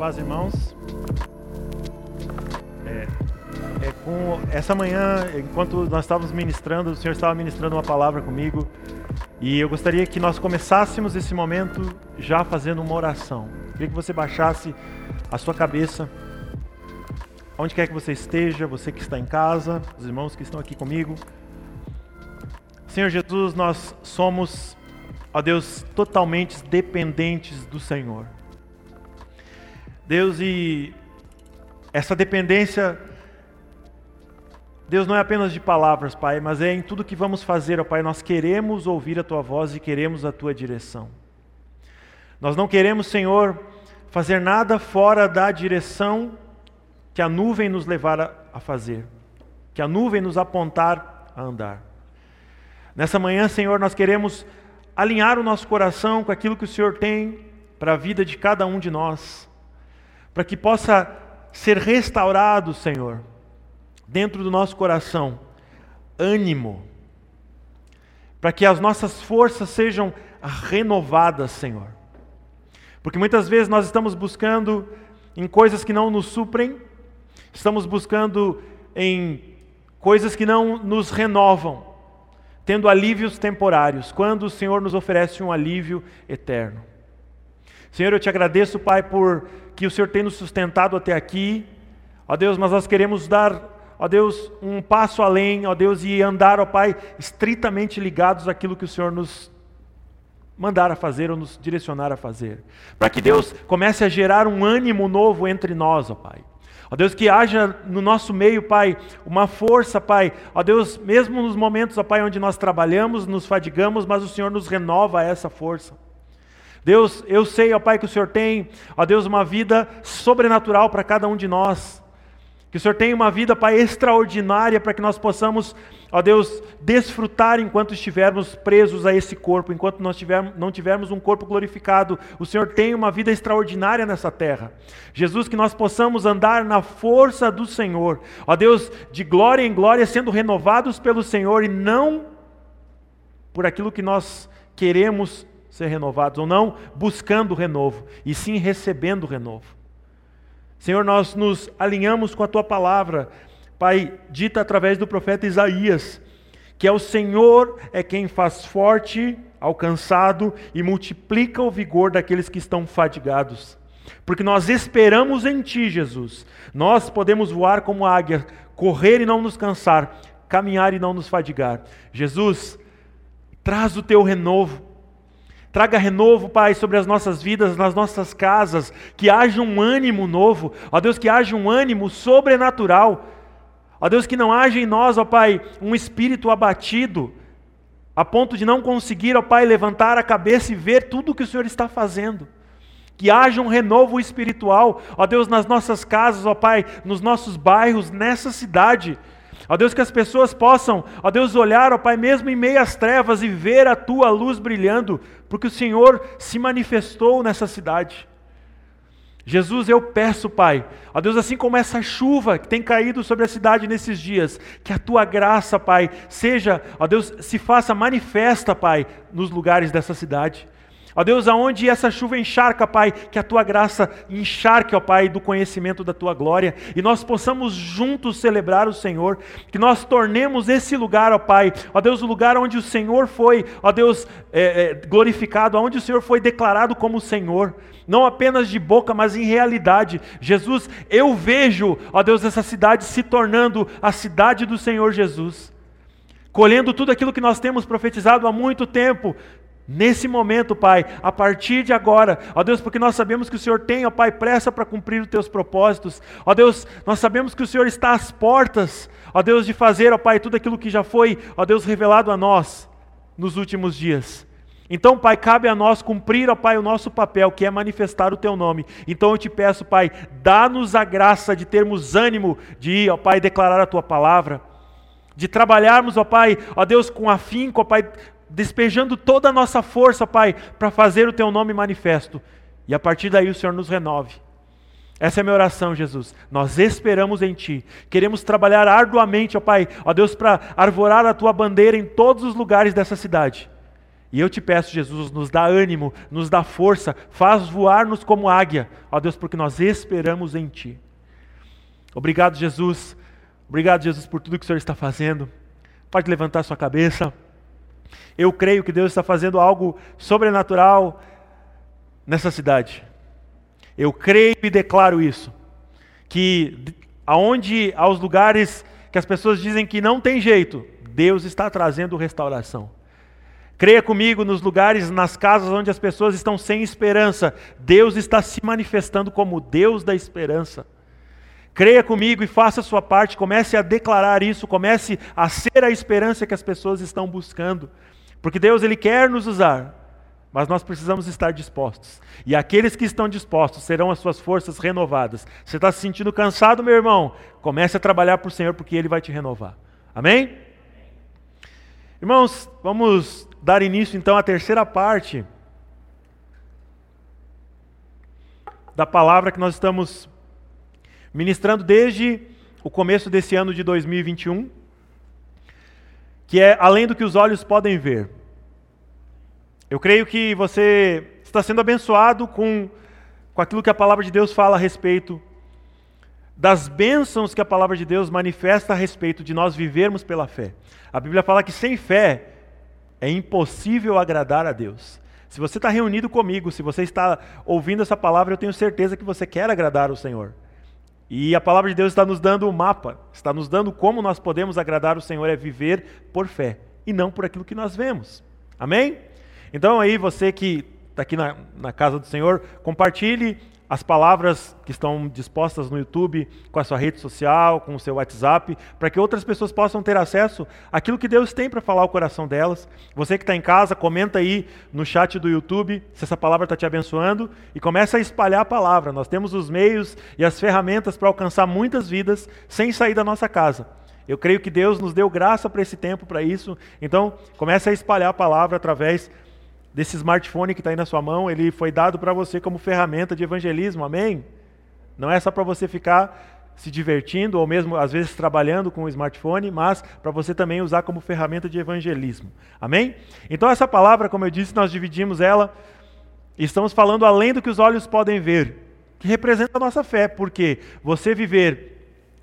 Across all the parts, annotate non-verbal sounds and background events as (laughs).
paz, irmãos. É, é, com essa manhã, enquanto nós estávamos ministrando, o Senhor estava ministrando uma palavra comigo, e eu gostaria que nós começássemos esse momento já fazendo uma oração. Eu queria que você baixasse a sua cabeça, onde quer que você esteja, você que está em casa, os irmãos que estão aqui comigo. Senhor Jesus, nós somos, ó Deus, totalmente dependentes do Senhor. Deus, e essa dependência, Deus, não é apenas de palavras, Pai, mas é em tudo que vamos fazer, ó Pai. Nós queremos ouvir a Tua voz e queremos a Tua direção. Nós não queremos, Senhor, fazer nada fora da direção que a nuvem nos levar a fazer, que a nuvem nos apontar a andar. Nessa manhã, Senhor, nós queremos alinhar o nosso coração com aquilo que o Senhor tem para a vida de cada um de nós para que possa ser restaurado, Senhor, dentro do nosso coração, ânimo, para que as nossas forças sejam renovadas, Senhor. Porque muitas vezes nós estamos buscando em coisas que não nos suprem, estamos buscando em coisas que não nos renovam, tendo alívios temporários, quando o Senhor nos oferece um alívio eterno. Senhor, eu te agradeço, Pai, por que o Senhor tem nos sustentado até aqui. Ó Deus, mas nós queremos dar, ó Deus, um passo além, ó Deus, e andar, ó Pai, estritamente ligados àquilo que o Senhor nos mandar a fazer ou nos direcionar a fazer. Para que Deus comece a gerar um ânimo novo entre nós, ó Pai. Ó Deus, que haja no nosso meio, Pai, uma força, Pai. Ó Deus, mesmo nos momentos, ó Pai, onde nós trabalhamos, nos fadigamos, mas o Senhor nos renova essa força. Deus, eu sei, ó Pai, que o Senhor tem, ó Deus, uma vida sobrenatural para cada um de nós. Que o Senhor tem uma vida, Pai, extraordinária para que nós possamos, ó Deus, desfrutar enquanto estivermos presos a esse corpo, enquanto nós tivermos, não tivermos um corpo glorificado. O Senhor tem uma vida extraordinária nessa terra. Jesus, que nós possamos andar na força do Senhor, ó Deus, de glória em glória, sendo renovados pelo Senhor e não por aquilo que nós queremos ser renovados, ou não buscando renovo, e sim recebendo renovo. Senhor, nós nos alinhamos com a tua palavra, Pai, dita através do profeta Isaías, que é o Senhor é quem faz forte ao cansado e multiplica o vigor daqueles que estão fadigados. Porque nós esperamos em Ti, Jesus. Nós podemos voar como águia, correr e não nos cansar, caminhar e não nos fadigar. Jesus, traz o Teu renovo Traga renovo, Pai, sobre as nossas vidas, nas nossas casas, que haja um ânimo novo, ó Deus, que haja um ânimo sobrenatural, ó Deus, que não haja em nós, ó Pai, um espírito abatido, a ponto de não conseguir, ó Pai, levantar a cabeça e ver tudo o que o Senhor está fazendo. Que haja um renovo espiritual, ó Deus, nas nossas casas, ó Pai, nos nossos bairros, nessa cidade. Ó Deus, que as pessoas possam, ó Deus, olhar, ó Pai, mesmo em meio às trevas e ver a tua luz brilhando, porque o Senhor se manifestou nessa cidade. Jesus, eu peço, Pai, ó Deus, assim como essa chuva que tem caído sobre a cidade nesses dias, que a tua graça, Pai, seja, ó Deus, se faça manifesta, Pai, nos lugares dessa cidade. Ó Deus, aonde essa chuva encharca, Pai, que a tua graça encharque, ó Pai, do conhecimento da tua glória, e nós possamos juntos celebrar o Senhor, que nós tornemos esse lugar, ó Pai, ó Deus, o lugar onde o Senhor foi, ó Deus, é, é, glorificado, onde o Senhor foi declarado como Senhor, não apenas de boca, mas em realidade. Jesus, eu vejo, ó Deus, essa cidade se tornando a cidade do Senhor Jesus colhendo tudo aquilo que nós temos profetizado há muito tempo, Nesse momento, Pai, a partir de agora, ó Deus, porque nós sabemos que o Senhor tem, ó Pai, pressa para cumprir os teus propósitos, ó Deus, nós sabemos que o Senhor está às portas, ó Deus, de fazer, ó Pai, tudo aquilo que já foi, ó Deus, revelado a nós nos últimos dias. Então, Pai, cabe a nós cumprir, ó Pai, o nosso papel, que é manifestar o Teu nome. Então eu te peço, Pai, dá-nos a graça de termos ânimo de ir, ó Pai, declarar a Tua palavra, de trabalharmos, ó Pai, ó Deus, com afinco, ó Pai, despejando toda a nossa força, Pai, para fazer o Teu nome manifesto. E a partir daí o Senhor nos renove. Essa é a minha oração, Jesus. Nós esperamos em Ti. Queremos trabalhar arduamente, ó Pai, ó Deus, para arvorar a Tua bandeira em todos os lugares dessa cidade. E eu te peço, Jesus, nos dá ânimo, nos dá força, faz voar-nos como águia, ó Deus, porque nós esperamos em Ti. Obrigado, Jesus. Obrigado, Jesus, por tudo que o Senhor está fazendo. Pode levantar sua cabeça. Eu creio que Deus está fazendo algo sobrenatural nessa cidade. Eu creio e declaro isso. Que aonde aos lugares que as pessoas dizem que não tem jeito, Deus está trazendo restauração. Creia comigo nos lugares, nas casas onde as pessoas estão sem esperança, Deus está se manifestando como Deus da esperança. Creia comigo e faça a sua parte, comece a declarar isso, comece a ser a esperança que as pessoas estão buscando. Porque Deus ele quer nos usar, mas nós precisamos estar dispostos. E aqueles que estão dispostos serão as suas forças renovadas. Você está se sentindo cansado, meu irmão? Comece a trabalhar para o Senhor, porque Ele vai te renovar. Amém? Irmãos, vamos dar início então à terceira parte da palavra que nós estamos ministrando desde o começo desse ano de 2021, que é além do que os olhos podem ver. Eu creio que você está sendo abençoado com, com aquilo que a palavra de Deus fala a respeito das bênçãos que a palavra de Deus manifesta a respeito de nós vivermos pela fé. A Bíblia fala que sem fé é impossível agradar a Deus. Se você está reunido comigo, se você está ouvindo essa palavra, eu tenho certeza que você quer agradar o Senhor. E a palavra de Deus está nos dando o um mapa, está nos dando como nós podemos agradar o Senhor, é viver por fé e não por aquilo que nós vemos. Amém? Então aí você que está aqui na, na casa do Senhor, compartilhe as palavras que estão dispostas no YouTube, com a sua rede social, com o seu WhatsApp, para que outras pessoas possam ter acesso àquilo que Deus tem para falar ao coração delas. Você que está em casa, comenta aí no chat do YouTube se essa palavra está te abençoando e começa a espalhar a palavra. Nós temos os meios e as ferramentas para alcançar muitas vidas sem sair da nossa casa. Eu creio que Deus nos deu graça para esse tempo, para isso. Então, comece a espalhar a palavra através desse smartphone que está aí na sua mão, ele foi dado para você como ferramenta de evangelismo, amém? Não é só para você ficar se divertindo ou mesmo às vezes trabalhando com o smartphone, mas para você também usar como ferramenta de evangelismo. Amém? Então essa palavra, como eu disse, nós dividimos ela estamos falando além do que os olhos podem ver, que representa a nossa fé, porque você viver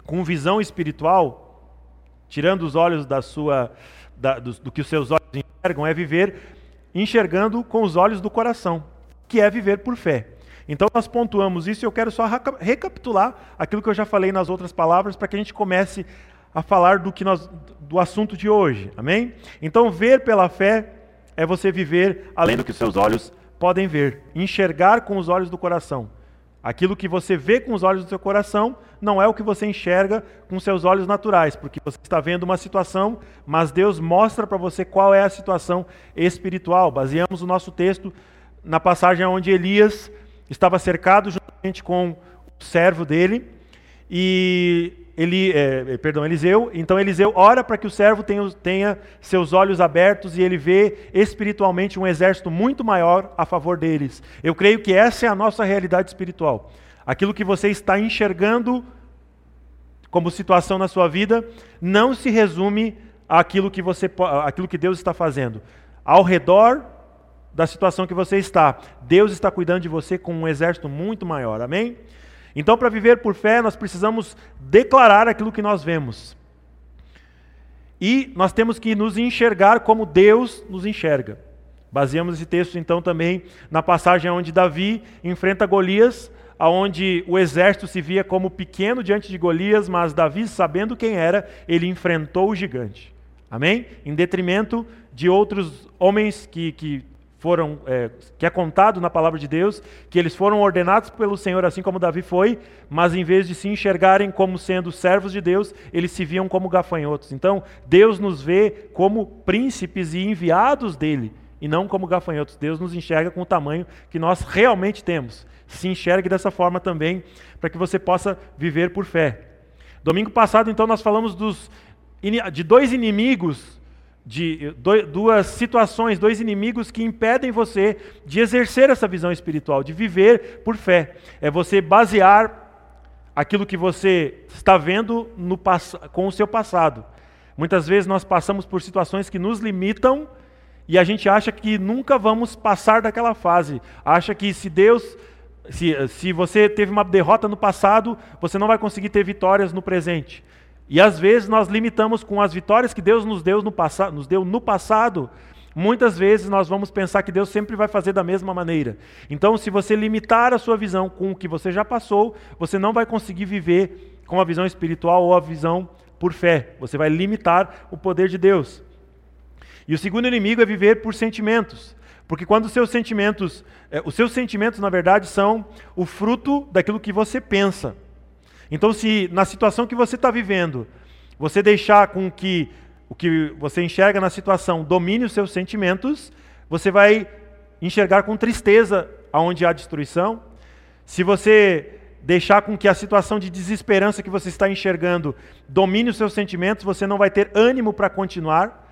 com visão espiritual, tirando os olhos da sua da, do, do que os seus olhos enxergam, é viver enxergando com os olhos do coração, que é viver por fé. Então nós pontuamos isso e eu quero só recapitular aquilo que eu já falei nas outras palavras para que a gente comece a falar do que nós do assunto de hoje. Amém? Então ver pela fé é você viver além do que os seus olhos podem ver, enxergar com os olhos do coração. Aquilo que você vê com os olhos do seu coração não é o que você enxerga com seus olhos naturais, porque você está vendo uma situação, mas Deus mostra para você qual é a situação espiritual. Baseamos o nosso texto na passagem onde Elias estava cercado juntamente com o servo dele e ele, é, é, perdão, Eliseu, então Eliseu ora para que o servo tenha, tenha, seus olhos abertos e ele vê espiritualmente um exército muito maior a favor deles. Eu creio que essa é a nossa realidade espiritual. Aquilo que você está enxergando como situação na sua vida não se resume àquilo que, você, àquilo que Deus está fazendo. Ao redor da situação que você está, Deus está cuidando de você com um exército muito maior. Amém? Então, para viver por fé, nós precisamos declarar aquilo que nós vemos. E nós temos que nos enxergar como Deus nos enxerga. Baseamos esse texto então também na passagem onde Davi enfrenta Golias, aonde o exército se via como pequeno diante de Golias, mas Davi, sabendo quem era, ele enfrentou o gigante. Amém? Em detrimento de outros homens que, que foram, é, que é contado na palavra de Deus, que eles foram ordenados pelo Senhor, assim como Davi foi, mas em vez de se enxergarem como sendo servos de Deus, eles se viam como gafanhotos. Então, Deus nos vê como príncipes e enviados dele, e não como gafanhotos. Deus nos enxerga com o tamanho que nós realmente temos. Se enxergue dessa forma também, para que você possa viver por fé. Domingo passado, então, nós falamos dos, de dois inimigos de duas situações, dois inimigos que impedem você de exercer essa visão espiritual, de viver por fé. É você basear aquilo que você está vendo no, com o seu passado. Muitas vezes nós passamos por situações que nos limitam e a gente acha que nunca vamos passar daquela fase. Acha que se Deus, se, se você teve uma derrota no passado, você não vai conseguir ter vitórias no presente. E às vezes nós limitamos com as vitórias que Deus nos deu no, passado, nos deu no passado. Muitas vezes nós vamos pensar que Deus sempre vai fazer da mesma maneira. Então, se você limitar a sua visão com o que você já passou, você não vai conseguir viver com a visão espiritual ou a visão por fé. Você vai limitar o poder de Deus. E o segundo inimigo é viver por sentimentos. Porque quando os seus sentimentos, é, os seus sentimentos, na verdade, são o fruto daquilo que você pensa. Então, se na situação que você está vivendo, você deixar com que o que você enxerga na situação domine os seus sentimentos, você vai enxergar com tristeza aonde há destruição. Se você deixar com que a situação de desesperança que você está enxergando domine os seus sentimentos, você não vai ter ânimo para continuar.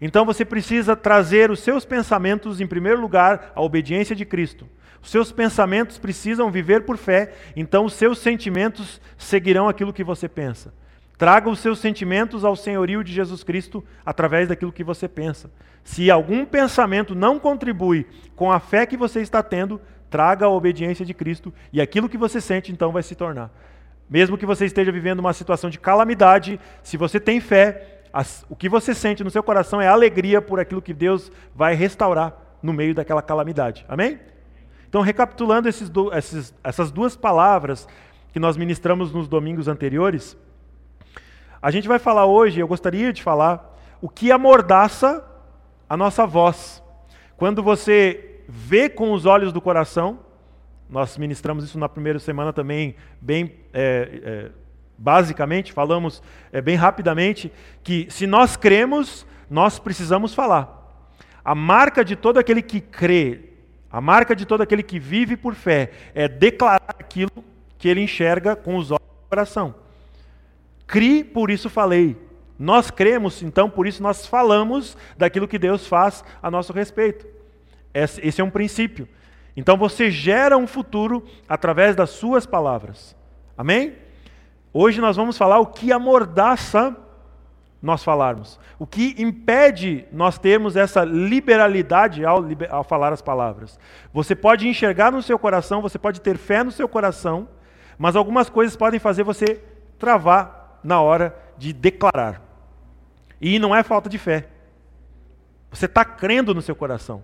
Então você precisa trazer os seus pensamentos, em primeiro lugar, à obediência de Cristo. Os seus pensamentos precisam viver por fé, então os seus sentimentos seguirão aquilo que você pensa. Traga os seus sentimentos ao senhorio de Jesus Cristo através daquilo que você pensa. Se algum pensamento não contribui com a fé que você está tendo, traga a obediência de Cristo e aquilo que você sente então vai se tornar. Mesmo que você esteja vivendo uma situação de calamidade, se você tem fé, as, o que você sente no seu coração é alegria por aquilo que Deus vai restaurar no meio daquela calamidade. Amém? Então, recapitulando do, esses, essas duas palavras que nós ministramos nos domingos anteriores, a gente vai falar hoje, eu gostaria de falar, o que amordaça a nossa voz. Quando você vê com os olhos do coração, nós ministramos isso na primeira semana também, bem é, é, basicamente, falamos é, bem rapidamente, que se nós cremos, nós precisamos falar. A marca de todo aquele que crê, a marca de todo aquele que vive por fé, é declarar aquilo que ele enxerga com os olhos do coração. Cri, por isso falei. Nós cremos, então por isso nós falamos daquilo que Deus faz a nosso respeito. Esse é um princípio. Então você gera um futuro através das suas palavras. Amém? Hoje nós vamos falar o que amordaça nós falarmos, o que impede nós termos essa liberalidade ao, ao, falar as palavras. Você pode enxergar no seu coração, você pode ter fé no seu coração, mas algumas coisas podem fazer você travar na hora de declarar. E não é falta de fé. Você está crendo no seu coração.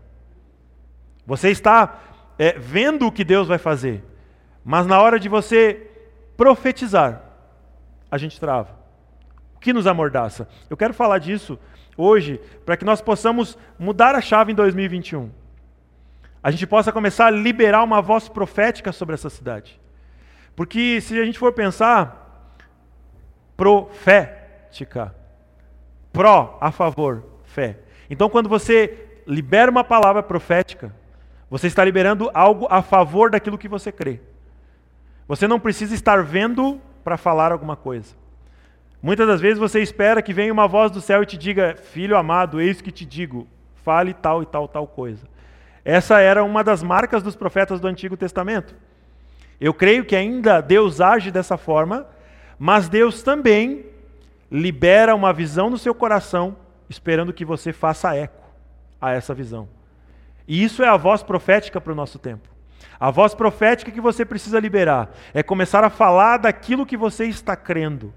Você está é, vendo o que Deus vai fazer. Mas na hora de você profetizar, a gente trava. Que nos amordaça? Eu quero falar disso hoje para que nós possamos mudar a chave em 2021. A gente possa começar a liberar uma voz profética sobre essa cidade. Porque se a gente for pensar, profética, pró, a favor, fé. Então quando você libera uma palavra profética, você está liberando algo a favor daquilo que você crê. Você não precisa estar vendo para falar alguma coisa. Muitas das vezes você espera que venha uma voz do céu e te diga: Filho amado, eis que te digo, fale tal e tal, tal coisa. Essa era uma das marcas dos profetas do Antigo Testamento. Eu creio que ainda Deus age dessa forma, mas Deus também libera uma visão no seu coração, esperando que você faça eco a essa visão. E isso é a voz profética para o nosso tempo. A voz profética que você precisa liberar é começar a falar daquilo que você está crendo.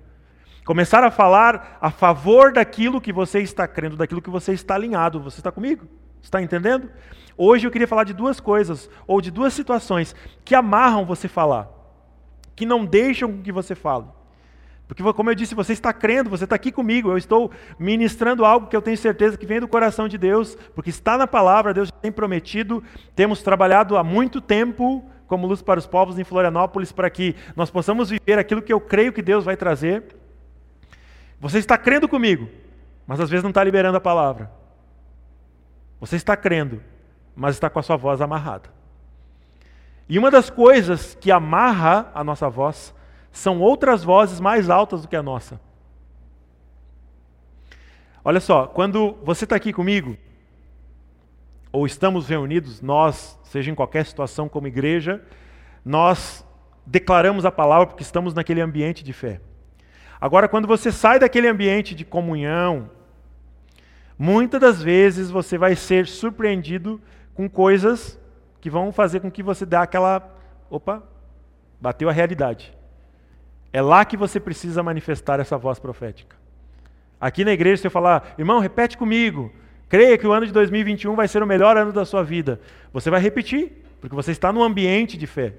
Começar a falar a favor daquilo que você está crendo, daquilo que você está alinhado. Você está comigo? Está entendendo? Hoje eu queria falar de duas coisas, ou de duas situações, que amarram você falar, que não deixam que você fale. Porque, como eu disse, você está crendo, você está aqui comigo, eu estou ministrando algo que eu tenho certeza que vem do coração de Deus, porque está na palavra, Deus tem prometido, temos trabalhado há muito tempo como luz para os povos em Florianópolis, para que nós possamos viver aquilo que eu creio que Deus vai trazer. Você está crendo comigo, mas às vezes não está liberando a palavra. Você está crendo, mas está com a sua voz amarrada. E uma das coisas que amarra a nossa voz são outras vozes mais altas do que a nossa. Olha só, quando você está aqui comigo, ou estamos reunidos, nós, seja em qualquer situação como igreja, nós declaramos a palavra porque estamos naquele ambiente de fé. Agora, quando você sai daquele ambiente de comunhão, Muitas das vezes você vai ser surpreendido com coisas que vão fazer com que você dê aquela. Opa, bateu a realidade. É lá que você precisa manifestar essa voz profética. Aqui na igreja, se eu falar, irmão, repete comigo. Creia que o ano de 2021 vai ser o melhor ano da sua vida. Você vai repetir, porque você está no ambiente de fé.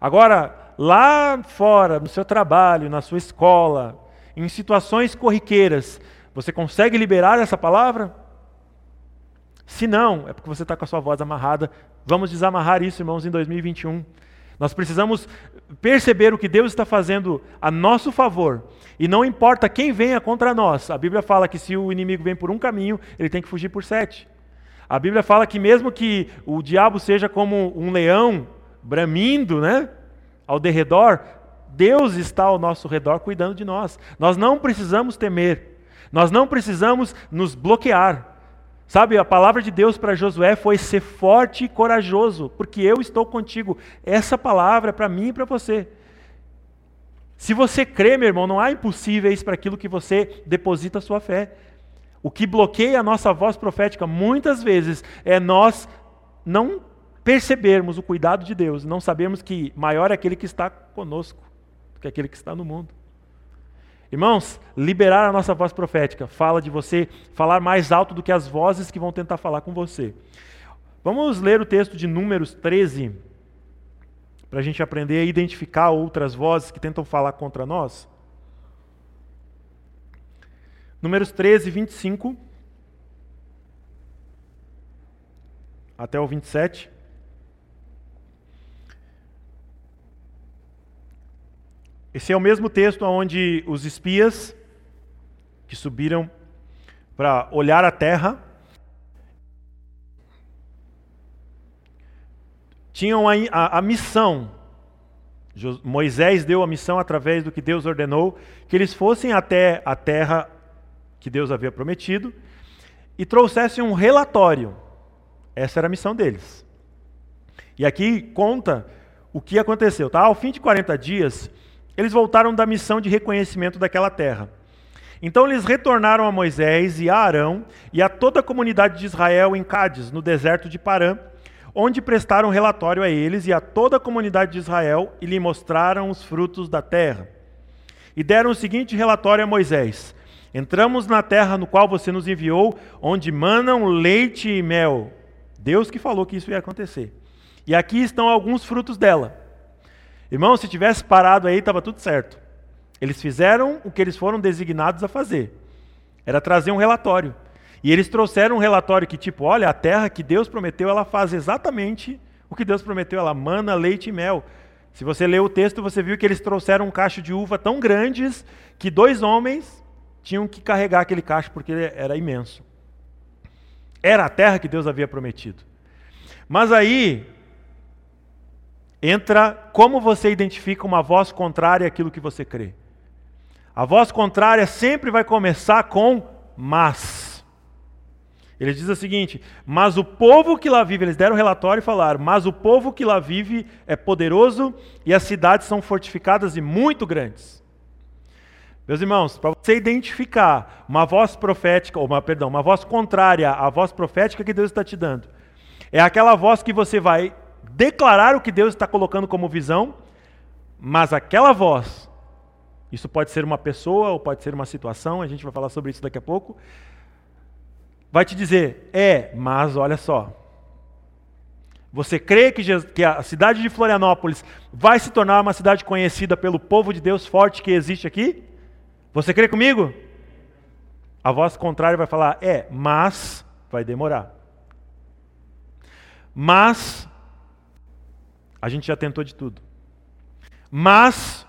Agora, lá fora, no seu trabalho, na sua escola, em situações corriqueiras, você consegue liberar essa palavra? Se não, é porque você está com a sua voz amarrada. Vamos desamarrar isso, irmãos, em 2021. Nós precisamos perceber o que Deus está fazendo a nosso favor. E não importa quem venha contra nós. A Bíblia fala que se o inimigo vem por um caminho, ele tem que fugir por sete. A Bíblia fala que mesmo que o diabo seja como um leão bramindo, né, ao derredor, Deus está ao nosso redor cuidando de nós. Nós não precisamos temer. Nós não precisamos nos bloquear. Sabe, a palavra de Deus para Josué foi ser forte e corajoso, porque eu estou contigo. Essa palavra é para mim e para você. Se você crê, meu irmão, não há impossíveis para aquilo que você deposita a sua fé. O que bloqueia a nossa voz profética muitas vezes é nós não percebermos o cuidado de Deus, não sabemos que maior é aquele que está conosco do que aquele que está no mundo. Irmãos, liberar a nossa voz profética fala de você falar mais alto do que as vozes que vão tentar falar com você. Vamos ler o texto de Números 13, para a gente aprender a identificar outras vozes que tentam falar contra nós. Números 13, 25 até o 27. Esse é o mesmo texto onde os espias que subiram para olhar a terra tinham a, a, a, missão. Moisés deu a missão através do que Deus ordenou, que eles fossem até a terra que Deus havia prometido e trouxessem um relatório. Essa era a missão deles. E aqui conta o que aconteceu. Tá? Ao fim de 40 dias, eles voltaram da missão de reconhecimento daquela terra. Então eles retornaram a Moisés e a Arão e a toda a comunidade de Israel em Cádiz, no deserto de Parã, onde prestaram relatório a eles e a toda a comunidade de Israel e lhe mostraram os frutos da terra. E deram o seguinte relatório a Moisés: Entramos na terra no qual você nos enviou, onde manam leite e mel. Deus que falou que isso ia acontecer. E aqui estão alguns frutos dela. Irmão, se tivesse parado aí, estava tudo certo. Eles fizeram o que eles foram designados a fazer. Era trazer um relatório. E eles trouxeram um relatório que, tipo, olha, a terra que Deus prometeu, ela faz exatamente o que Deus prometeu. Ela mana leite e mel. Se você leu o texto, você viu que eles trouxeram um cacho de uva tão grandes que dois homens tinham que carregar aquele cacho porque ele era imenso. Era a terra que Deus havia prometido. Mas aí, entra como você identifica uma voz contrária àquilo que você crê. A voz contrária sempre vai começar com mas. Ele diz o seguinte: Mas o povo que lá vive, eles deram relatório e falaram: Mas o povo que lá vive é poderoso e as cidades são fortificadas e muito grandes. Meus irmãos, para você identificar uma voz profética, ou uma, perdão, uma voz contrária à voz profética que Deus está te dando, é aquela voz que você vai declarar o que Deus está colocando como visão, mas aquela voz, isso pode ser uma pessoa ou pode ser uma situação, a gente vai falar sobre isso daqui a pouco, vai te dizer: é, mas olha só. Você crê que, que a cidade de Florianópolis vai se tornar uma cidade conhecida pelo povo de Deus forte que existe aqui? Você crê comigo? A voz contrária vai falar: é, mas vai demorar. Mas a gente já tentou de tudo. Mas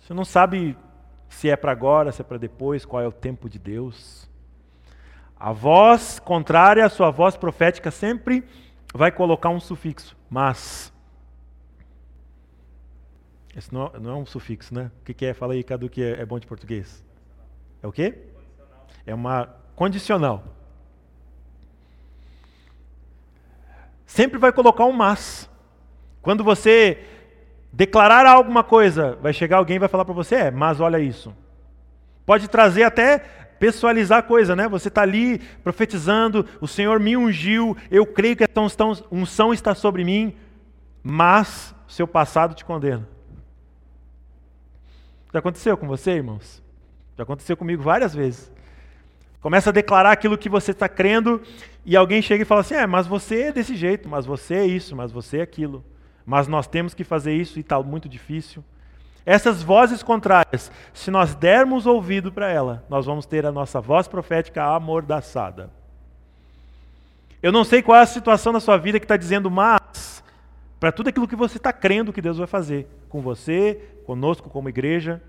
você não sabe se é para agora, se é para depois, qual é o tempo de Deus. A voz contrária à sua voz profética sempre vai colocar um sufixo, mas. Esse não, não é um sufixo, né? O que, que é? Fala aí, Cadu, que é, é bom de português. É o quê? É uma condicional. Sempre vai colocar um mas. Quando você declarar alguma coisa, vai chegar alguém e vai falar para você, é, mas olha isso. Pode trazer até pessoalizar a coisa, né? Você está ali profetizando, o Senhor me ungiu, eu creio que a unção está sobre mim, mas seu passado te condena. Já aconteceu com você, irmãos? Já aconteceu comigo várias vezes. Começa a declarar aquilo que você está crendo e alguém chega e fala assim: é, mas você é desse jeito, mas você é isso, mas você é aquilo. Mas nós temos que fazer isso e está muito difícil. Essas vozes contrárias, se nós dermos ouvido para ela, nós vamos ter a nossa voz profética amordaçada. Eu não sei qual é a situação da sua vida que está dizendo mas para tudo aquilo que você está crendo que Deus vai fazer com você, conosco como igreja.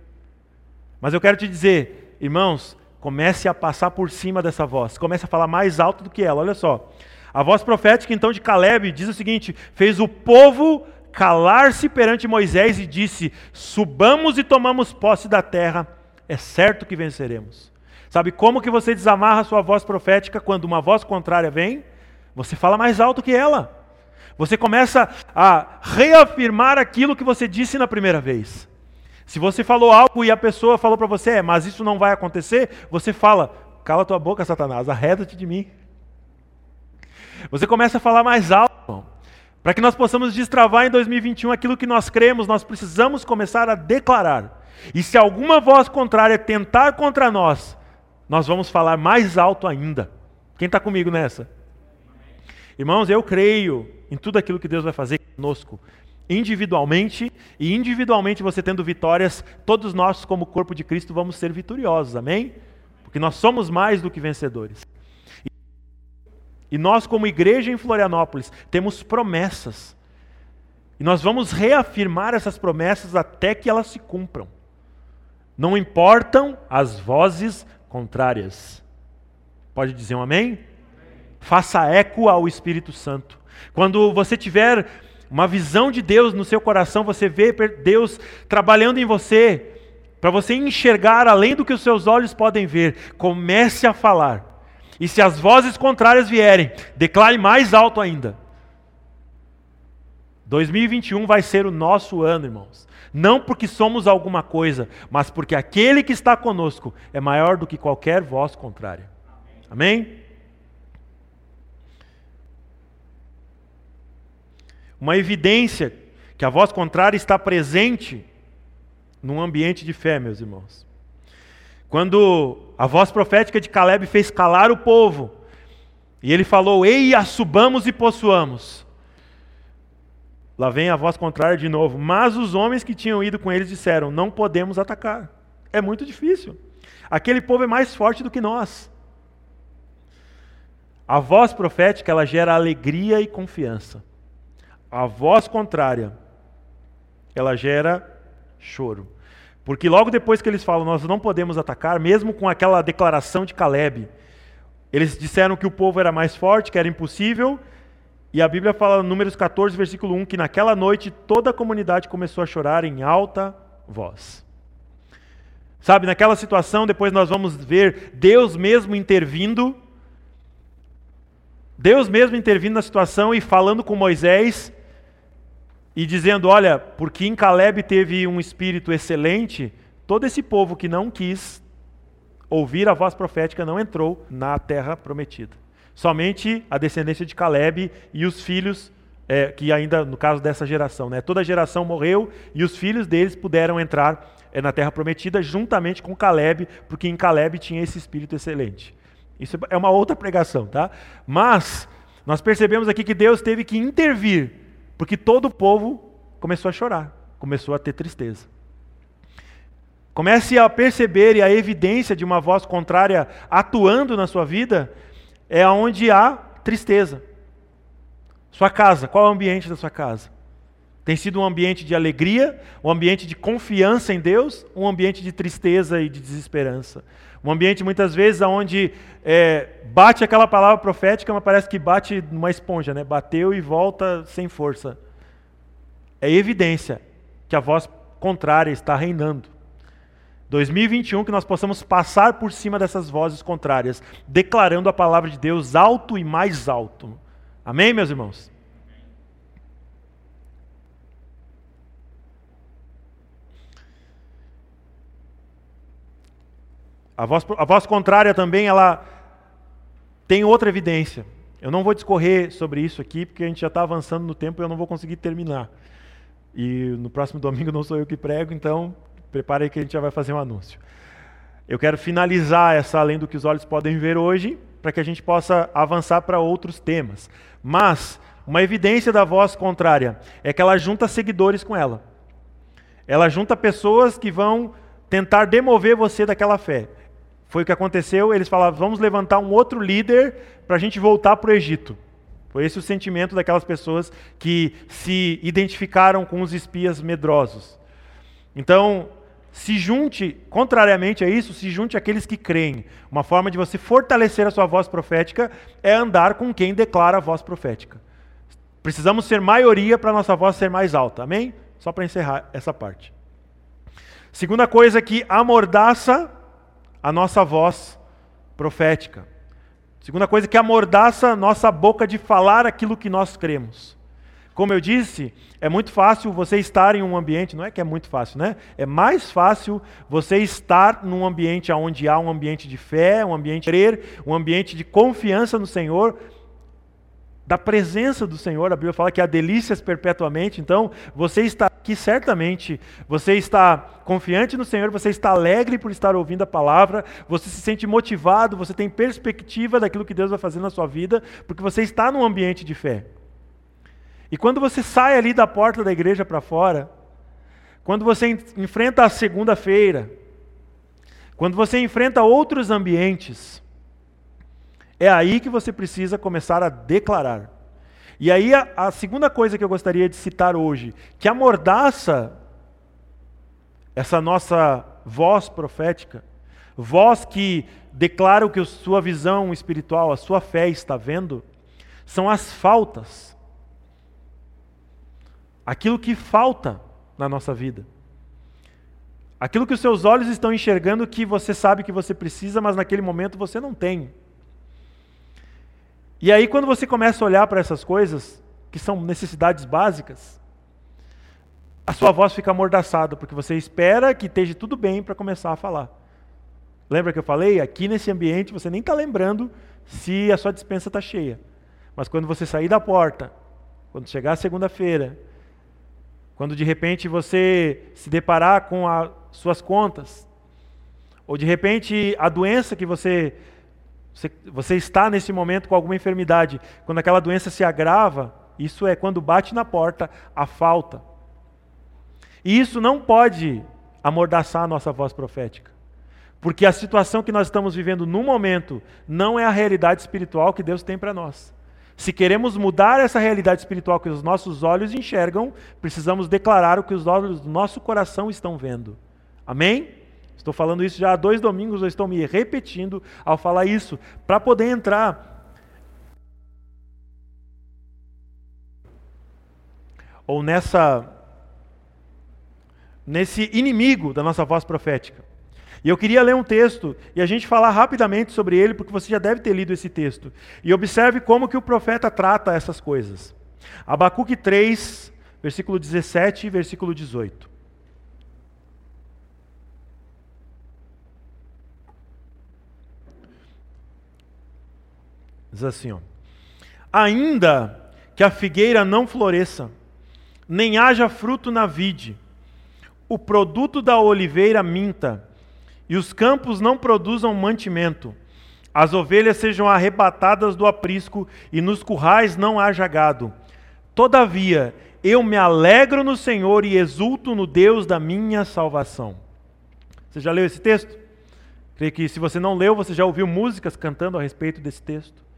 Mas eu quero te dizer, irmãos, comece a passar por cima dessa voz, comece a falar mais alto do que ela. Olha só. A voz profética então de Caleb diz o seguinte: fez o povo calar-se perante Moisés e disse: Subamos e tomamos posse da terra, é certo que venceremos. Sabe como que você desamarra sua voz profética quando uma voz contrária vem? Você fala mais alto que ela. Você começa a reafirmar aquilo que você disse na primeira vez. Se você falou algo e a pessoa falou para você, é, mas isso não vai acontecer, você fala: cala tua boca, Satanás, arreda-te de mim. Você começa a falar mais alto. Para que nós possamos destravar em 2021 aquilo que nós cremos, nós precisamos começar a declarar. E se alguma voz contrária tentar contra nós, nós vamos falar mais alto ainda. Quem está comigo nessa? Irmãos, eu creio em tudo aquilo que Deus vai fazer conosco, individualmente, e individualmente você tendo vitórias, todos nós, como corpo de Cristo, vamos ser vitoriosos, amém? Porque nós somos mais do que vencedores. E nós, como igreja em Florianópolis, temos promessas. E nós vamos reafirmar essas promessas até que elas se cumpram. Não importam as vozes contrárias. Pode dizer um amém? amém? Faça eco ao Espírito Santo. Quando você tiver uma visão de Deus no seu coração, você vê Deus trabalhando em você, para você enxergar além do que os seus olhos podem ver, comece a falar. E se as vozes contrárias vierem, declare mais alto ainda. 2021 vai ser o nosso ano, irmãos. Não porque somos alguma coisa, mas porque aquele que está conosco é maior do que qualquer voz contrária. Amém? Uma evidência que a voz contrária está presente num ambiente de fé, meus irmãos. Quando a voz profética de Caleb fez calar o povo, e ele falou: Ei, subamos e possuamos. Lá vem a voz contrária de novo. Mas os homens que tinham ido com eles disseram: Não podemos atacar. É muito difícil. Aquele povo é mais forte do que nós. A voz profética ela gera alegria e confiança. A voz contrária ela gera choro. Porque logo depois que eles falam, nós não podemos atacar, mesmo com aquela declaração de Caleb, eles disseram que o povo era mais forte, que era impossível, e a Bíblia fala, Números 14, versículo 1, que naquela noite toda a comunidade começou a chorar em alta voz. Sabe, naquela situação, depois nós vamos ver Deus mesmo intervindo, Deus mesmo intervindo na situação e falando com Moisés, e dizendo: Olha, porque em Caleb teve um espírito excelente, todo esse povo que não quis ouvir a voz profética não entrou na terra prometida. Somente a descendência de Caleb e os filhos, é, que ainda, no caso dessa geração, né, toda a geração morreu e os filhos deles puderam entrar é, na terra prometida juntamente com Caleb, porque em Caleb tinha esse espírito excelente. Isso é uma outra pregação, tá? Mas nós percebemos aqui que Deus teve que intervir porque todo o povo começou a chorar, começou a ter tristeza. Comece a perceber e a evidência de uma voz contrária atuando na sua vida é onde há tristeza. Sua casa, qual é o ambiente da sua casa? Tem sido um ambiente de alegria, um ambiente de confiança em Deus, um ambiente de tristeza e de desesperança. Um ambiente muitas vezes onde é, bate aquela palavra profética, mas parece que bate numa esponja, né? Bateu e volta sem força. É evidência que a voz contrária está reinando. 2021 que nós possamos passar por cima dessas vozes contrárias, declarando a palavra de Deus alto e mais alto. Amém, meus irmãos? A voz, a voz contrária também, ela tem outra evidência. Eu não vou discorrer sobre isso aqui, porque a gente já está avançando no tempo e eu não vou conseguir terminar. E no próximo (laughs) domingo não sou eu que prego, então prepare aí que a gente já vai fazer um anúncio. Eu quero finalizar essa além do que os olhos podem ver hoje, para que a gente possa avançar para outros temas. Mas uma evidência da voz contrária é que ela junta seguidores com ela. Ela junta pessoas que vão tentar demover você daquela fé. Foi o que aconteceu, eles falavam, vamos levantar um outro líder para a gente voltar para o Egito. Foi esse o sentimento daquelas pessoas que se identificaram com os espias medrosos. Então, se junte, contrariamente a isso, se junte àqueles que creem. Uma forma de você fortalecer a sua voz profética é andar com quem declara a voz profética. Precisamos ser maioria para a nossa voz ser mais alta. Amém? Só para encerrar essa parte. Segunda coisa que amordaça a nossa voz profética. Segunda coisa que amordaça nossa boca de falar aquilo que nós cremos. Como eu disse, é muito fácil você estar em um ambiente, não é que é muito fácil, né? É mais fácil você estar num ambiente onde há um ambiente de fé, um ambiente de crer, um ambiente de confiança no Senhor, da presença do Senhor. A Bíblia fala que há delícias perpetuamente. Então, você está aqui certamente, você está confiante no Senhor, você está alegre por estar ouvindo a palavra, você se sente motivado, você tem perspectiva daquilo que Deus vai fazer na sua vida, porque você está num ambiente de fé. E quando você sai ali da porta da igreja para fora, quando você enfrenta a segunda-feira, quando você enfrenta outros ambientes, é aí que você precisa começar a declarar. E aí a, a, segunda coisa que eu gostaria de citar hoje, que amordaça essa nossa voz profética, voz que declara o que a sua visão espiritual, a sua fé está vendo, são as faltas aquilo que falta na nossa vida. Aquilo que os seus olhos estão enxergando que você sabe que você precisa, mas naquele momento você não tem. E aí, quando você começa a olhar para essas coisas, que são necessidades básicas, a sua voz fica amordaçada, porque você espera que esteja tudo bem para começar a falar. Lembra que eu falei? Aqui nesse ambiente você nem está lembrando se a sua dispensa está cheia. Mas quando você sair da porta, quando chegar segunda-feira, quando de repente você se deparar com as suas contas, ou de repente a doença que você, você, você está nesse momento com alguma enfermidade, quando aquela doença se agrava, isso é quando bate na porta a falta. E isso não pode amordaçar a nossa voz profética. Porque a situação que nós estamos vivendo no momento não é a realidade espiritual que Deus tem para nós. Se queremos mudar essa realidade espiritual que os nossos olhos enxergam, precisamos declarar o que os olhos do nosso coração estão vendo. Amém? Estou falando isso já há dois domingos, eu estou me repetindo ao falar isso, para poder entrar. Ou nessa. nesse inimigo da nossa voz profética. E eu queria ler um texto e a gente falar rapidamente sobre ele, porque você já deve ter lido esse texto. E observe como que o profeta trata essas coisas. Abacuque 3, versículo 17 e versículo 18. Diz assim, ó. Ainda que a figueira não floresça, nem haja fruto na vide, o produto da oliveira minta, e os campos não produzam mantimento. As ovelhas sejam arrebatadas do aprisco e nos currais não haja gado. Todavia, eu me alegro no Senhor e exulto no Deus da minha salvação. Você já leu esse texto? Creio que se você não leu, você já ouviu músicas cantando a respeito desse texto.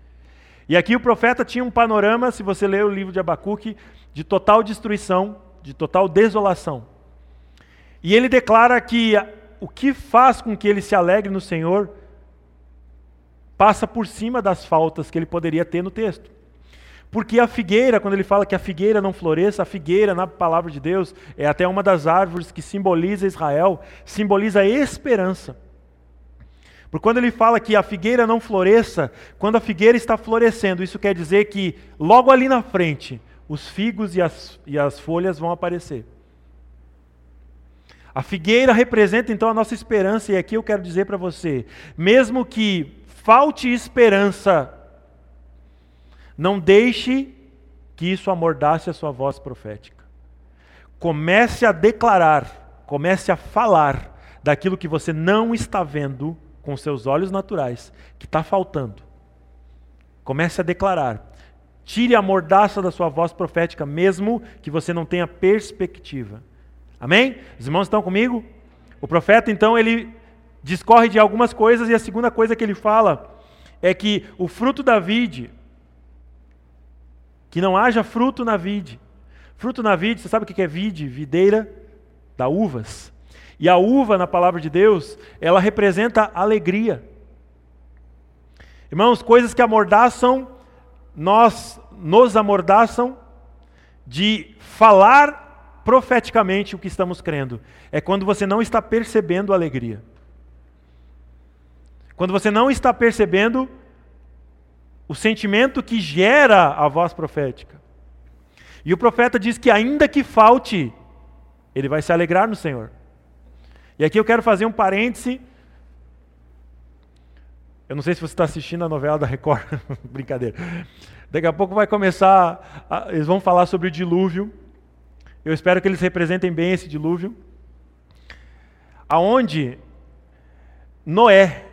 E aqui o profeta tinha um panorama, se você ler o livro de Abacuque, de total destruição, de total desolação. E ele declara que o que faz com que ele se alegre no Senhor passa por cima das faltas que ele poderia ter no texto. Porque a figueira, quando ele fala que a figueira não floresça, a figueira, na palavra de Deus, é até uma das árvores que simboliza Israel, simboliza a esperança. Porque quando ele fala que a figueira não floresça, quando a figueira está florescendo, isso quer dizer que logo ali na frente, os figos e as, e as folhas vão aparecer. A figueira representa então a nossa esperança, e aqui eu quero dizer para você: mesmo que falte esperança, não deixe que isso amordace a sua voz profética. Comece a declarar, comece a falar daquilo que você não está vendo com seus olhos naturais, que está faltando. Comece a declarar. Tire a mordaça da sua voz profética, mesmo que você não tenha perspectiva. Amém? Os irmãos estão comigo? O profeta, então, ele discorre de algumas coisas, e a segunda coisa que ele fala é que o fruto da vide, que não haja fruto na vide. Fruto na vide, você sabe o que é vide? Videira da uvas. E a uva, na palavra de Deus, ela representa alegria. Irmãos, coisas que amordaçam, nós nos amordaçam de falar profeticamente o que estamos crendo. É quando você não está percebendo a alegria. Quando você não está percebendo o sentimento que gera a voz profética. E o profeta diz que, ainda que falte, ele vai se alegrar no Senhor. E aqui eu quero fazer um parêntese. Eu não sei se você está assistindo a novela da Record, (laughs) brincadeira. Daqui a pouco vai começar, a, eles vão falar sobre o dilúvio. Eu espero que eles representem bem esse dilúvio. Aonde Noé,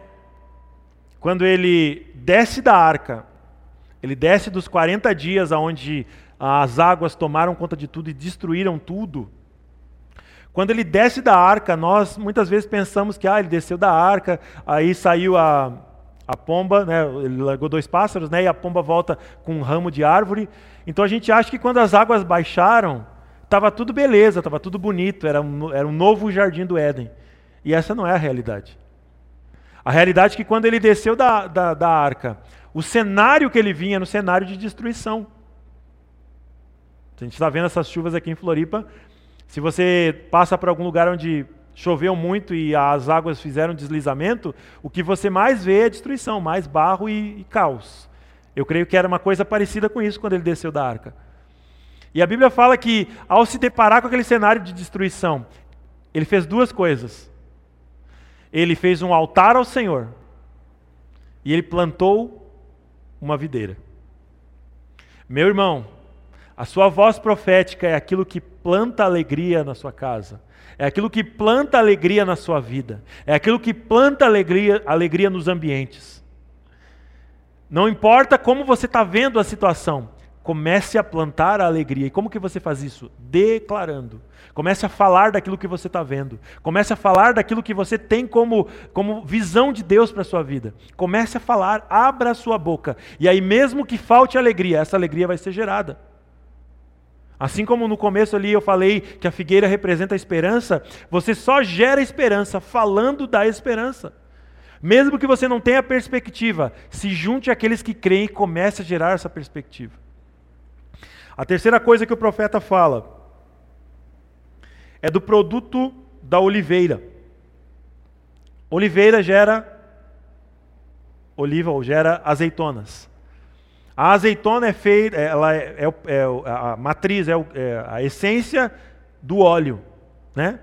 quando ele desce da arca, ele desce dos 40 dias aonde as águas tomaram conta de tudo e destruíram tudo. Quando ele desce da arca, nós muitas vezes pensamos que ah, ele desceu da arca, aí saiu a, a pomba, né, ele largou dois pássaros, né, e a pomba volta com um ramo de árvore. Então a gente acha que quando as águas baixaram, Estava tudo beleza, estava tudo bonito, era um, era um novo jardim do Éden. E essa não é a realidade. A realidade é que quando ele desceu da, da, da arca, o cenário que ele vinha era um cenário de destruição. A gente está vendo essas chuvas aqui em Floripa. Se você passa para algum lugar onde choveu muito e as águas fizeram deslizamento, o que você mais vê é destruição, mais barro e, e caos. Eu creio que era uma coisa parecida com isso quando ele desceu da arca. E a Bíblia fala que, ao se deparar com aquele cenário de destruição, ele fez duas coisas. Ele fez um altar ao Senhor e ele plantou uma videira. Meu irmão, a sua voz profética é aquilo que planta alegria na sua casa, é aquilo que planta alegria na sua vida, é aquilo que planta alegria, alegria nos ambientes. Não importa como você está vendo a situação, Comece a plantar a alegria. E como que você faz isso? Declarando. Comece a falar daquilo que você está vendo. Comece a falar daquilo que você tem como, como visão de Deus para a sua vida. Comece a falar, abra a sua boca. E aí, mesmo que falte alegria, essa alegria vai ser gerada. Assim como no começo ali eu falei que a figueira representa a esperança, você só gera esperança falando da esperança. Mesmo que você não tenha perspectiva, se junte àqueles que creem e comece a gerar essa perspectiva. A terceira coisa que o profeta fala é do produto da oliveira. Oliveira gera oliva ou gera azeitonas. A azeitona é feita, ela é, é, é a matriz, é, é, a essência do óleo, né?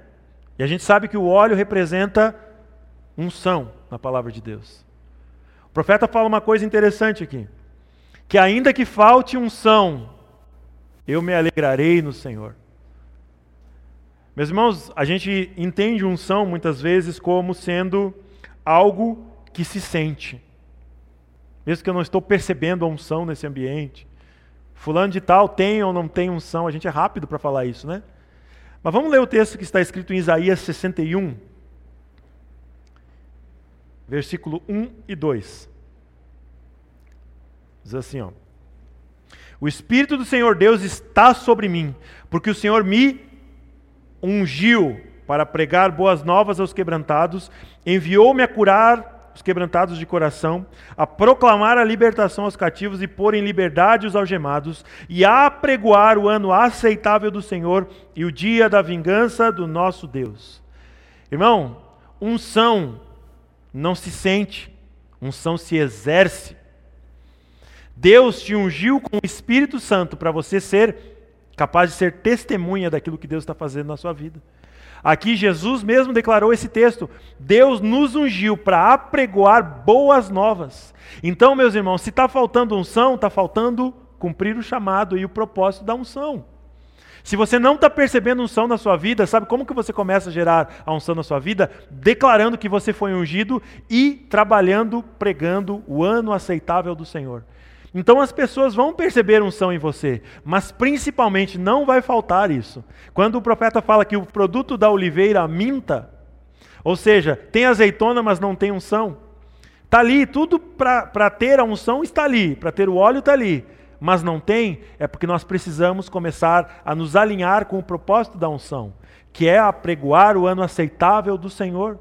E a gente sabe que o óleo representa unção na palavra de Deus. O profeta fala uma coisa interessante aqui, que ainda que falte unção eu me alegrarei no Senhor. Meus irmãos, a gente entende unção muitas vezes como sendo algo que se sente. Mesmo que eu não estou percebendo a unção nesse ambiente. Fulano de tal tem ou não tem unção, a gente é rápido para falar isso, né? Mas vamos ler o texto que está escrito em Isaías 61, versículo 1 e 2. Diz assim, ó. O Espírito do Senhor Deus está sobre mim, porque o Senhor me ungiu para pregar boas novas aos quebrantados, enviou-me a curar os quebrantados de coração, a proclamar a libertação aos cativos e pôr em liberdade os algemados, e a apregoar o ano aceitável do Senhor e o dia da vingança do nosso Deus. Irmão, unção não se sente, unção se exerce. Deus te ungiu com o Espírito Santo para você ser capaz de ser testemunha daquilo que Deus está fazendo na sua vida. Aqui Jesus mesmo declarou esse texto: Deus nos ungiu para apregoar boas novas. Então, meus irmãos, se está faltando unção, está faltando cumprir o chamado e o propósito da unção. Se você não está percebendo unção na sua vida, sabe como que você começa a gerar a unção na sua vida? Declarando que você foi ungido e trabalhando, pregando o ano aceitável do Senhor. Então as pessoas vão perceber unção em você, mas principalmente não vai faltar isso. Quando o profeta fala que o produto da oliveira minta, ou seja, tem azeitona, mas não tem unção, está ali, tudo para ter a unção está ali, para ter o óleo está ali mas não tem, é porque nós precisamos começar a nos alinhar com o propósito da unção, que é apregoar o ano aceitável do Senhor.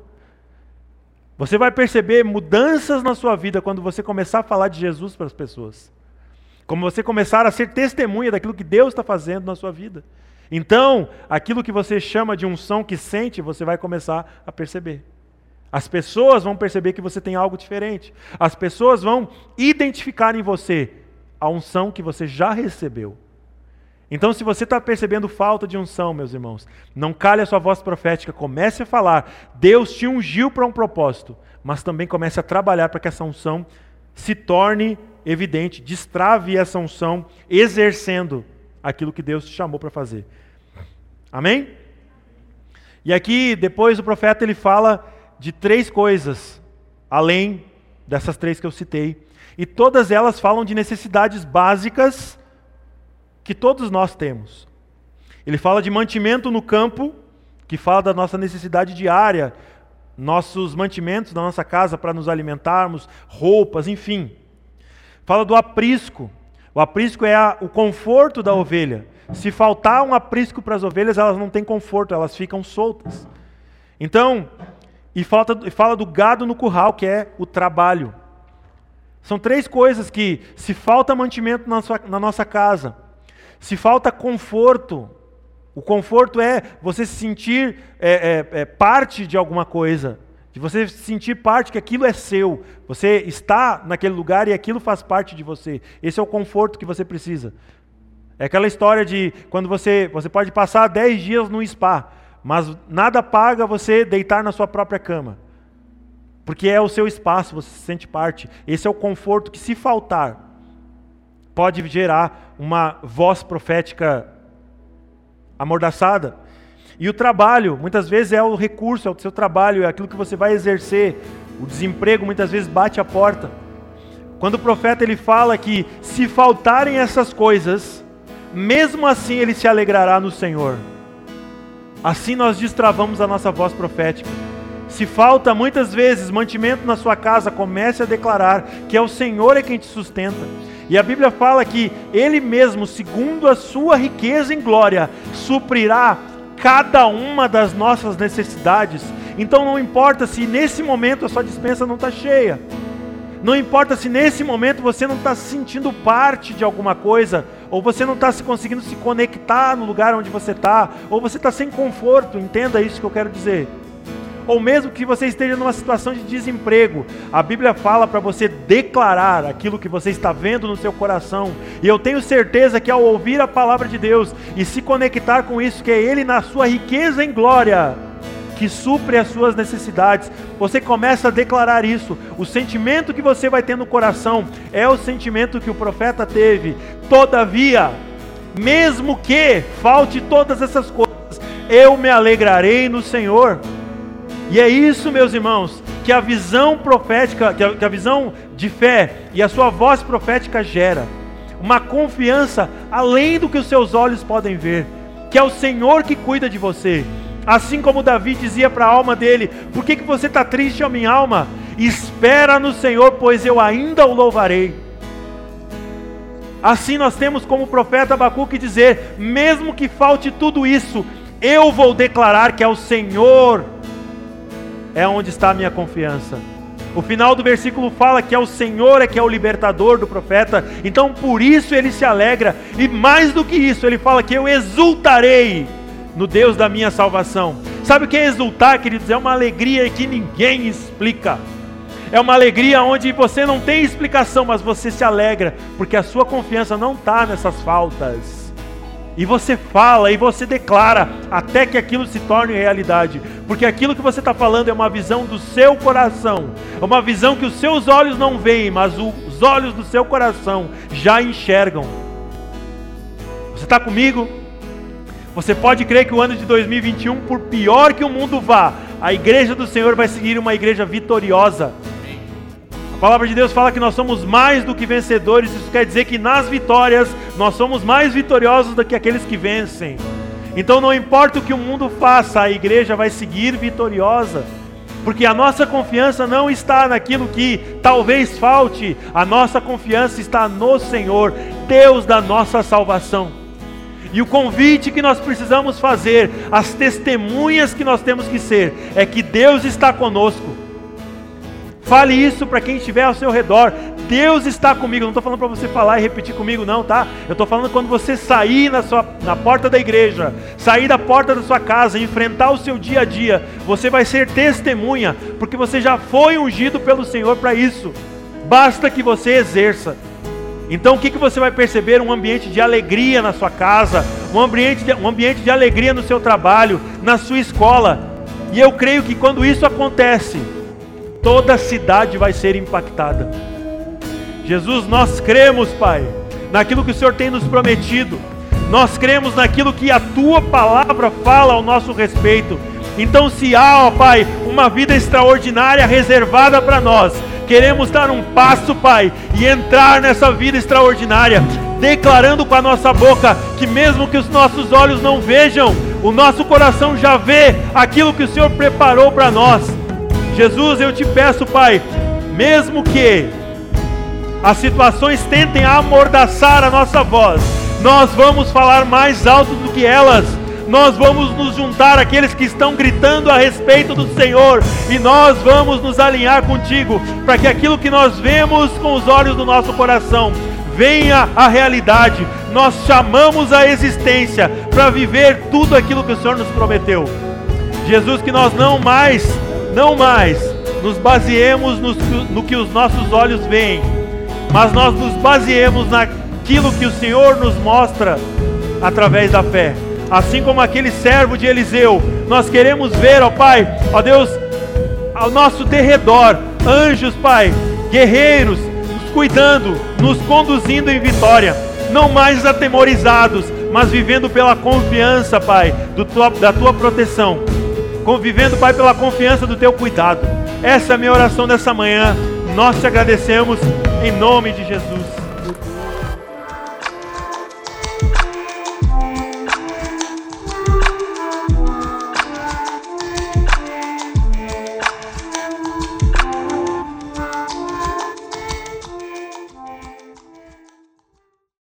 Você vai perceber mudanças na sua vida quando você começar a falar de Jesus para as pessoas. Como você começar a ser testemunha daquilo que Deus está fazendo na sua vida. Então, aquilo que você chama de unção que sente, você vai começar a perceber. As pessoas vão perceber que você tem algo diferente. As pessoas vão identificar em você a unção que você já recebeu. Então, se você está percebendo falta de unção, meus irmãos, não cale a sua voz profética, comece a falar. Deus te ungiu para um propósito, mas também comece a trabalhar para que essa unção se torne evidente, destrave essa unção, exercendo aquilo que Deus te chamou para fazer. Amém? E aqui, depois, o profeta ele fala de três coisas, além dessas três que eu citei, e todas elas falam de necessidades básicas que todos nós temos. Ele fala de mantimento no campo, que fala da nossa necessidade diária, nossos mantimentos da nossa casa para nos alimentarmos, roupas, enfim. Fala do aprisco. O aprisco é a, o conforto da ovelha. Se faltar um aprisco para as ovelhas, elas não têm conforto, elas ficam soltas. Então, e fala, do gado no curral, que é o trabalho. São três coisas que, se falta mantimento na, sua, na nossa casa, se falta conforto, o conforto é você se sentir é, é, é, parte de alguma coisa, de você sentir parte que aquilo é seu, você está naquele lugar e aquilo faz parte de você. Esse é o conforto que você precisa. É aquela história de quando você, você pode passar dez dias no spa, mas nada paga você deitar na sua própria cama. Porque é o seu espaço, você se sente parte. Esse é o conforto que, se faltar, pode gerar uma voz profética amordaçada. E o trabalho, muitas vezes é o recurso, é o seu trabalho, é aquilo que você vai exercer. O desemprego muitas vezes bate a porta. Quando o profeta ele fala que se faltarem essas coisas, mesmo assim ele se alegrará no Senhor. Assim nós destravamos a nossa voz profética. Se falta muitas vezes mantimento na sua casa, comece a declarar que é o Senhor é quem te sustenta. E a Bíblia fala que Ele mesmo, segundo a sua riqueza em glória, suprirá cada uma das nossas necessidades. Então não importa se nesse momento a sua dispensa não está cheia. Não importa se nesse momento você não está se sentindo parte de alguma coisa, ou você não está se conseguindo se conectar no lugar onde você está, ou você está sem conforto, entenda isso que eu quero dizer ou mesmo que você esteja numa situação de desemprego, a Bíblia fala para você declarar aquilo que você está vendo no seu coração. E eu tenho certeza que ao ouvir a palavra de Deus e se conectar com isso, que é Ele na sua riqueza em glória, que supre as suas necessidades, você começa a declarar isso. O sentimento que você vai ter no coração é o sentimento que o profeta teve. Todavia, mesmo que falte todas essas coisas, eu me alegrarei no Senhor. E é isso, meus irmãos, que a visão profética, que a, que a visão de fé e a sua voz profética gera. Uma confiança além do que os seus olhos podem ver, que é o Senhor que cuida de você. Assim como Davi dizia para a alma dele: Por que, que você está triste, ó minha alma? Espera no Senhor, pois eu ainda o louvarei. Assim nós temos como profeta Abacuque dizer: Mesmo que falte tudo isso, eu vou declarar que é o Senhor é onde está a minha confiança. O final do versículo fala que é o Senhor é que é o libertador do profeta, então por isso ele se alegra, e mais do que isso, ele fala que eu exultarei no Deus da minha salvação. Sabe o que é exultar, queridos? É uma alegria que ninguém explica. É uma alegria onde você não tem explicação, mas você se alegra, porque a sua confiança não está nessas faltas. E você fala e você declara até que aquilo se torne realidade. Porque aquilo que você está falando é uma visão do seu coração. É uma visão que os seus olhos não veem, mas os olhos do seu coração já enxergam. Você está comigo? Você pode crer que o ano de 2021, por pior que o mundo vá, a igreja do Senhor vai seguir uma igreja vitoriosa. A palavra de Deus fala que nós somos mais do que vencedores, isso quer dizer que nas vitórias nós somos mais vitoriosos do que aqueles que vencem. Então não importa o que o mundo faça, a igreja vai seguir vitoriosa. Porque a nossa confiança não está naquilo que talvez falte, a nossa confiança está no Senhor, Deus da nossa salvação. E o convite que nós precisamos fazer, as testemunhas que nós temos que ser, é que Deus está conosco. Fale isso para quem estiver ao seu redor. Deus está comigo. Não estou falando para você falar e repetir comigo, não, tá? Eu estou falando quando você sair na, sua, na porta da igreja, sair da porta da sua casa, enfrentar o seu dia a dia, você vai ser testemunha, porque você já foi ungido pelo Senhor para isso. Basta que você exerça. Então o que, que você vai perceber? Um ambiente de alegria na sua casa, um ambiente, de, um ambiente de alegria no seu trabalho, na sua escola. E eu creio que quando isso acontece, toda a cidade vai ser impactada. Jesus, nós cremos, Pai, naquilo que o Senhor tem nos prometido. Nós cremos naquilo que a tua palavra fala ao nosso respeito. Então, se há, ó Pai, uma vida extraordinária reservada para nós, queremos dar um passo, Pai, e entrar nessa vida extraordinária, declarando com a nossa boca que, mesmo que os nossos olhos não vejam, o nosso coração já vê aquilo que o Senhor preparou para nós. Jesus, eu te peço, Pai, mesmo que as situações tentem amordaçar a nossa voz, nós vamos falar mais alto do que elas. Nós vamos nos juntar àqueles que estão gritando a respeito do Senhor e nós vamos nos alinhar contigo para que aquilo que nós vemos com os olhos do nosso coração venha à realidade. Nós chamamos a existência para viver tudo aquilo que o Senhor nos prometeu. Jesus, que nós não mais não mais nos baseemos no, no que os nossos olhos veem, mas nós nos baseemos naquilo que o Senhor nos mostra através da fé. Assim como aquele servo de Eliseu, nós queremos ver, ó Pai, ó Deus, ao nosso derredor, anjos, Pai, guerreiros, nos cuidando, nos conduzindo em vitória, não mais atemorizados, mas vivendo pela confiança, Pai, tua, da tua proteção convivendo, Pai, pela confiança do teu cuidado. Essa é a minha oração dessa manhã. Nós te agradecemos em nome de Jesus.